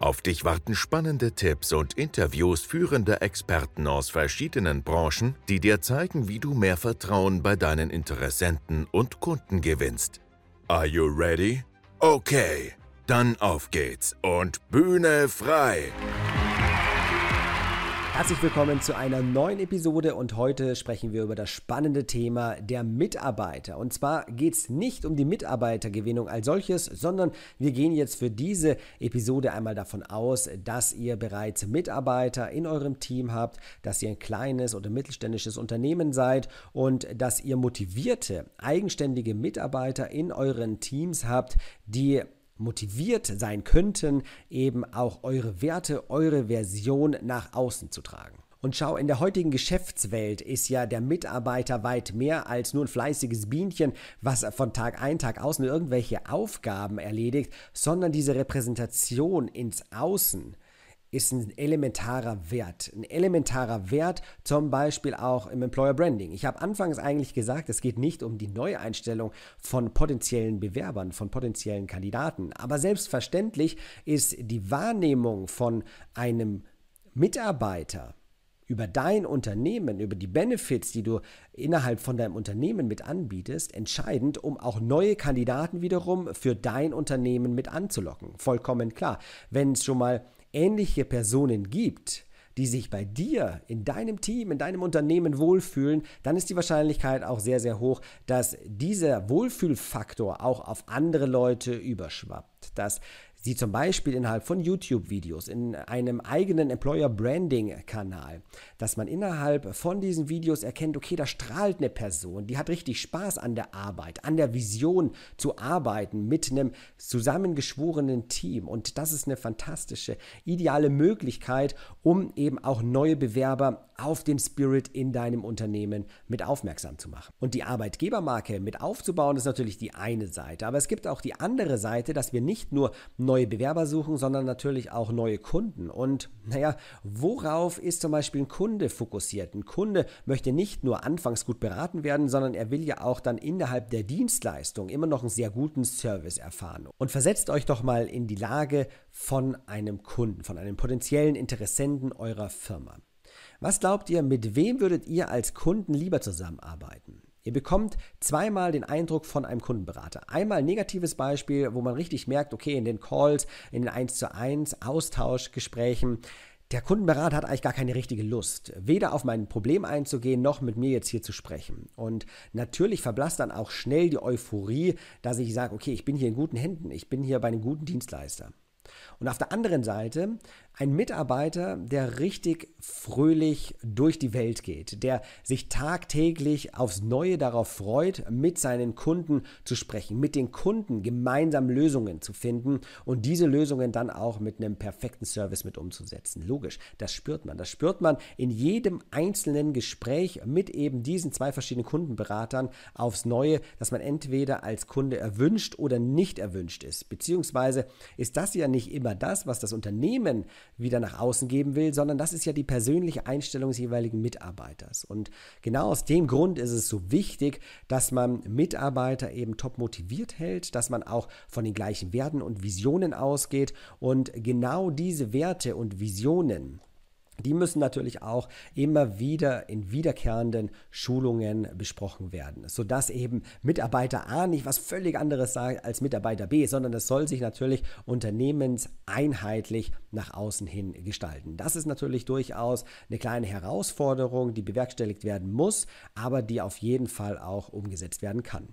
Auf dich warten spannende Tipps und Interviews führender Experten aus verschiedenen Branchen, die dir zeigen, wie du mehr Vertrauen bei deinen Interessenten und Kunden gewinnst. Are you ready? Okay, dann auf geht's und Bühne frei! Herzlich willkommen zu einer neuen Episode und heute sprechen wir über das spannende Thema der Mitarbeiter. Und zwar geht es nicht um die Mitarbeitergewinnung als solches, sondern wir gehen jetzt für diese Episode einmal davon aus, dass ihr bereits Mitarbeiter in eurem Team habt, dass ihr ein kleines oder mittelständisches Unternehmen seid und dass ihr motivierte, eigenständige Mitarbeiter in euren Teams habt, die motiviert sein könnten, eben auch eure Werte, eure Version nach außen zu tragen. Und schau, in der heutigen Geschäftswelt ist ja der Mitarbeiter weit mehr als nur ein fleißiges Bienchen, was von Tag ein, Tag aus nur irgendwelche Aufgaben erledigt, sondern diese Repräsentation ins Außen ist ein elementarer Wert. Ein elementarer Wert zum Beispiel auch im Employer Branding. Ich habe anfangs eigentlich gesagt, es geht nicht um die Neueinstellung von potenziellen Bewerbern, von potenziellen Kandidaten. Aber selbstverständlich ist die Wahrnehmung von einem Mitarbeiter über dein Unternehmen, über die Benefits, die du innerhalb von deinem Unternehmen mit anbietest, entscheidend, um auch neue Kandidaten wiederum für dein Unternehmen mit anzulocken. Vollkommen klar. Wenn es schon mal ähnliche Personen gibt, die sich bei dir, in deinem Team, in deinem Unternehmen wohlfühlen, dann ist die Wahrscheinlichkeit auch sehr, sehr hoch, dass dieser Wohlfühlfaktor auch auf andere Leute überschwappt. Dass Sie zum Beispiel innerhalb von YouTube-Videos, in einem eigenen Employer-Branding-Kanal, dass man innerhalb von diesen Videos erkennt, okay, da strahlt eine Person, die hat richtig Spaß an der Arbeit, an der Vision zu arbeiten mit einem zusammengeschworenen Team. Und das ist eine fantastische, ideale Möglichkeit, um eben auch neue Bewerber auf den Spirit in deinem Unternehmen mit aufmerksam zu machen. Und die Arbeitgebermarke mit aufzubauen, ist natürlich die eine Seite. Aber es gibt auch die andere Seite, dass wir nicht nur neue Bewerber suchen, sondern natürlich auch neue Kunden. Und naja, worauf ist zum Beispiel ein Kunde fokussiert? Ein Kunde möchte nicht nur anfangs gut beraten werden, sondern er will ja auch dann innerhalb der Dienstleistung immer noch einen sehr guten Service erfahren. Und versetzt euch doch mal in die Lage von einem Kunden, von einem potenziellen Interessenten eurer Firma. Was glaubt ihr, mit wem würdet ihr als Kunden lieber zusammenarbeiten? Ihr bekommt zweimal den Eindruck von einem Kundenberater. Einmal ein negatives Beispiel, wo man richtig merkt, okay, in den Calls, in den 1 zu 1 Austauschgesprächen, der Kundenberater hat eigentlich gar keine richtige Lust, weder auf mein Problem einzugehen, noch mit mir jetzt hier zu sprechen. Und natürlich verblasst dann auch schnell die Euphorie, dass ich sage, okay, ich bin hier in guten Händen, ich bin hier bei einem guten Dienstleister. Und auf der anderen Seite ein Mitarbeiter, der richtig fröhlich durch die Welt geht, der sich tagtäglich aufs Neue darauf freut, mit seinen Kunden zu sprechen, mit den Kunden gemeinsam Lösungen zu finden und diese Lösungen dann auch mit einem perfekten Service mit umzusetzen. Logisch, das spürt man. Das spürt man in jedem einzelnen Gespräch mit eben diesen zwei verschiedenen Kundenberatern aufs Neue, dass man entweder als Kunde erwünscht oder nicht erwünscht ist. Beziehungsweise ist das ja nicht immer das, was das Unternehmen wieder nach außen geben will, sondern das ist ja die persönliche Einstellung des jeweiligen Mitarbeiters. Und genau aus dem Grund ist es so wichtig, dass man Mitarbeiter eben top motiviert hält, dass man auch von den gleichen Werten und Visionen ausgeht und genau diese Werte und Visionen die müssen natürlich auch immer wieder in wiederkehrenden Schulungen besprochen werden, sodass eben Mitarbeiter A nicht was völlig anderes sagt als Mitarbeiter B, sondern das soll sich natürlich unternehmenseinheitlich nach außen hin gestalten. Das ist natürlich durchaus eine kleine Herausforderung, die bewerkstelligt werden muss, aber die auf jeden Fall auch umgesetzt werden kann.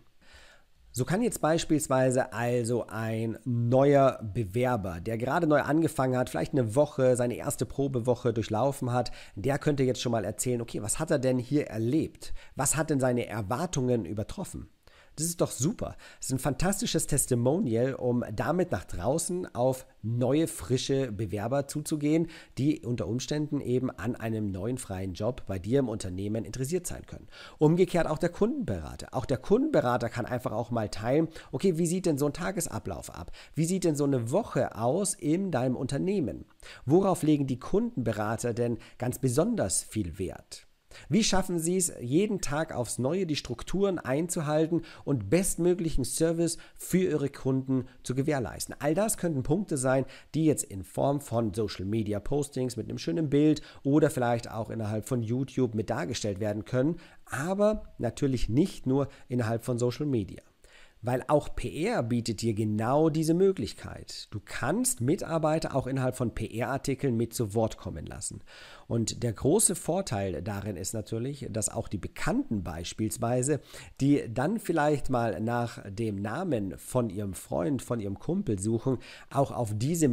So kann jetzt beispielsweise also ein neuer Bewerber, der gerade neu angefangen hat, vielleicht eine Woche, seine erste Probewoche durchlaufen hat, der könnte jetzt schon mal erzählen, okay, was hat er denn hier erlebt? Was hat denn seine Erwartungen übertroffen? Das ist doch super. Das ist ein fantastisches Testimonial, um damit nach draußen auf neue, frische Bewerber zuzugehen, die unter Umständen eben an einem neuen freien Job bei dir im Unternehmen interessiert sein können. Umgekehrt auch der Kundenberater. Auch der Kundenberater kann einfach auch mal teilen, okay, wie sieht denn so ein Tagesablauf ab? Wie sieht denn so eine Woche aus in deinem Unternehmen? Worauf legen die Kundenberater denn ganz besonders viel Wert? Wie schaffen Sie es, jeden Tag aufs Neue die Strukturen einzuhalten und bestmöglichen Service für Ihre Kunden zu gewährleisten? All das könnten Punkte sein, die jetzt in Form von Social Media Postings mit einem schönen Bild oder vielleicht auch innerhalb von YouTube mit dargestellt werden können, aber natürlich nicht nur innerhalb von Social Media. Weil auch PR bietet dir genau diese Möglichkeit. Du kannst Mitarbeiter auch innerhalb von PR-Artikeln mit zu Wort kommen lassen. Und der große Vorteil darin ist natürlich, dass auch die Bekannten beispielsweise, die dann vielleicht mal nach dem Namen von ihrem Freund, von ihrem Kumpel suchen, auch auf diese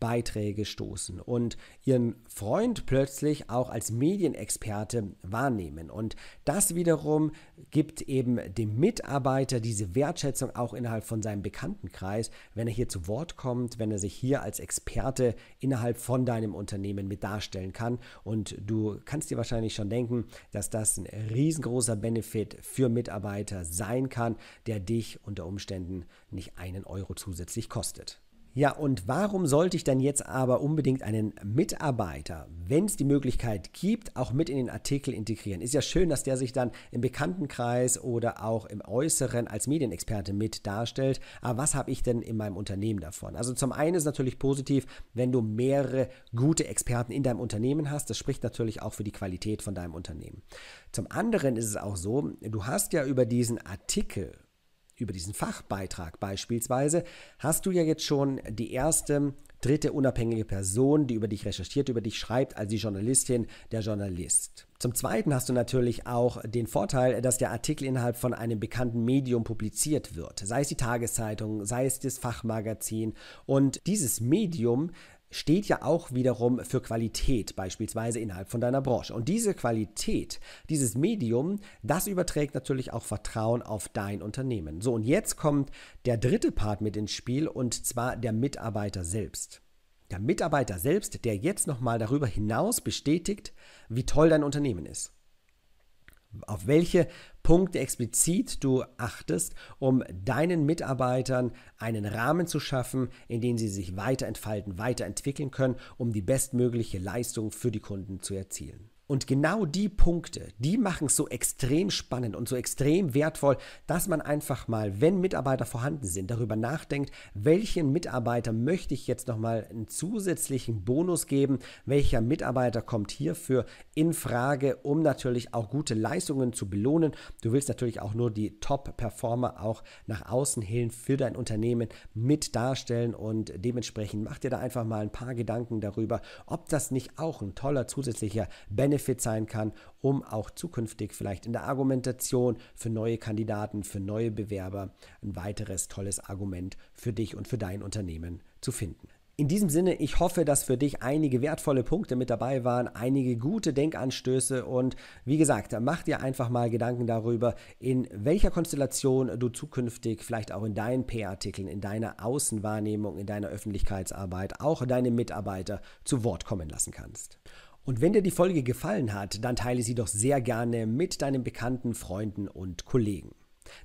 Medienbeiträge stoßen und ihren Freund plötzlich auch als Medienexperte wahrnehmen. Und das wiederum gibt eben dem Mitarbeiter diese Wertschätzung auch innerhalb von seinem Bekanntenkreis, wenn er hier zu Wort kommt, wenn er sich hier als Experte innerhalb von deinem Unternehmen mit darstellen kann. Und du kannst dir wahrscheinlich schon denken, dass das ein riesengroßer Benefit für Mitarbeiter sein kann, der dich unter Umständen nicht einen Euro zusätzlich kostet. Ja, und warum sollte ich dann jetzt aber unbedingt einen Mitarbeiter, wenn es die Möglichkeit gibt, auch mit in den Artikel integrieren? Ist ja schön, dass der sich dann im Bekanntenkreis oder auch im Äußeren als Medienexperte mit darstellt. Aber was habe ich denn in meinem Unternehmen davon? Also zum einen ist natürlich positiv, wenn du mehrere gute Experten in deinem Unternehmen hast. Das spricht natürlich auch für die Qualität von deinem Unternehmen. Zum anderen ist es auch so, du hast ja über diesen Artikel über diesen Fachbeitrag beispielsweise, hast du ja jetzt schon die erste, dritte unabhängige Person, die über dich recherchiert, über dich schreibt, als die Journalistin, der Journalist. Zum Zweiten hast du natürlich auch den Vorteil, dass der Artikel innerhalb von einem bekannten Medium publiziert wird, sei es die Tageszeitung, sei es das Fachmagazin. Und dieses Medium steht ja auch wiederum für Qualität, beispielsweise innerhalb von deiner Branche. Und diese Qualität, dieses Medium, das überträgt natürlich auch Vertrauen auf dein Unternehmen. So, und jetzt kommt der dritte Part mit ins Spiel, und zwar der Mitarbeiter selbst. Der Mitarbeiter selbst, der jetzt nochmal darüber hinaus bestätigt, wie toll dein Unternehmen ist auf welche Punkte explizit du achtest, um deinen Mitarbeitern einen Rahmen zu schaffen, in dem sie sich weiterentfalten, weiterentwickeln können, um die bestmögliche Leistung für die Kunden zu erzielen. Und genau die Punkte, die machen es so extrem spannend und so extrem wertvoll, dass man einfach mal, wenn Mitarbeiter vorhanden sind, darüber nachdenkt, welchen Mitarbeiter möchte ich jetzt nochmal einen zusätzlichen Bonus geben, welcher Mitarbeiter kommt hierfür in Frage, um natürlich auch gute Leistungen zu belohnen. Du willst natürlich auch nur die Top-Performer auch nach außen hin für dein Unternehmen mit darstellen und dementsprechend mach dir da einfach mal ein paar Gedanken darüber, ob das nicht auch ein toller zusätzlicher Benefit Benefit sein kann, um auch zukünftig vielleicht in der Argumentation für neue Kandidaten, für neue Bewerber ein weiteres tolles Argument für dich und für dein Unternehmen zu finden. In diesem Sinne, ich hoffe, dass für dich einige wertvolle Punkte mit dabei waren, einige gute Denkanstöße und wie gesagt, mach dir einfach mal Gedanken darüber, in welcher Konstellation du zukünftig vielleicht auch in deinen PR-Artikeln, in deiner Außenwahrnehmung, in deiner Öffentlichkeitsarbeit auch deine Mitarbeiter zu Wort kommen lassen kannst. Und wenn dir die Folge gefallen hat, dann teile sie doch sehr gerne mit deinen Bekannten, Freunden und Kollegen.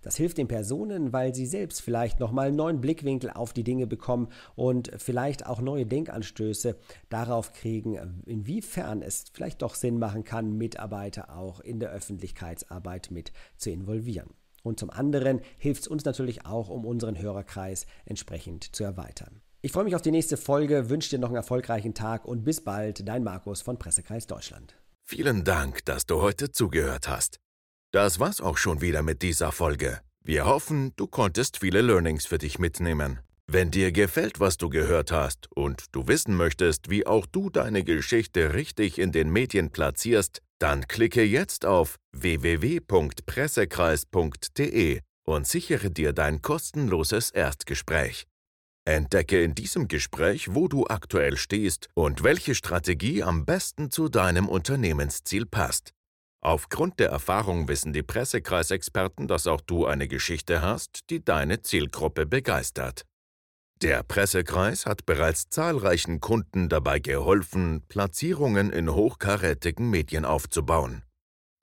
Das hilft den Personen, weil sie selbst vielleicht nochmal einen neuen Blickwinkel auf die Dinge bekommen und vielleicht auch neue Denkanstöße darauf kriegen, inwiefern es vielleicht doch Sinn machen kann, Mitarbeiter auch in der Öffentlichkeitsarbeit mit zu involvieren. Und zum anderen hilft es uns natürlich auch, um unseren Hörerkreis entsprechend zu erweitern. Ich freue mich auf die nächste Folge, wünsche dir noch einen erfolgreichen Tag und bis bald, dein Markus von Pressekreis Deutschland. Vielen Dank, dass du heute zugehört hast. Das war's auch schon wieder mit dieser Folge. Wir hoffen, du konntest viele Learnings für dich mitnehmen. Wenn dir gefällt, was du gehört hast und du wissen möchtest, wie auch du deine Geschichte richtig in den Medien platzierst, dann klicke jetzt auf www.pressekreis.de und sichere dir dein kostenloses Erstgespräch. Entdecke in diesem Gespräch, wo du aktuell stehst und welche Strategie am besten zu deinem Unternehmensziel passt. Aufgrund der Erfahrung wissen die Pressekreisexperten, dass auch du eine Geschichte hast, die deine Zielgruppe begeistert. Der Pressekreis hat bereits zahlreichen Kunden dabei geholfen, Platzierungen in hochkarätigen Medien aufzubauen.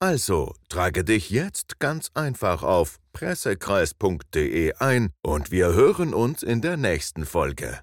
Also trage dich jetzt ganz einfach auf pressekreis.de ein und wir hören uns in der nächsten Folge.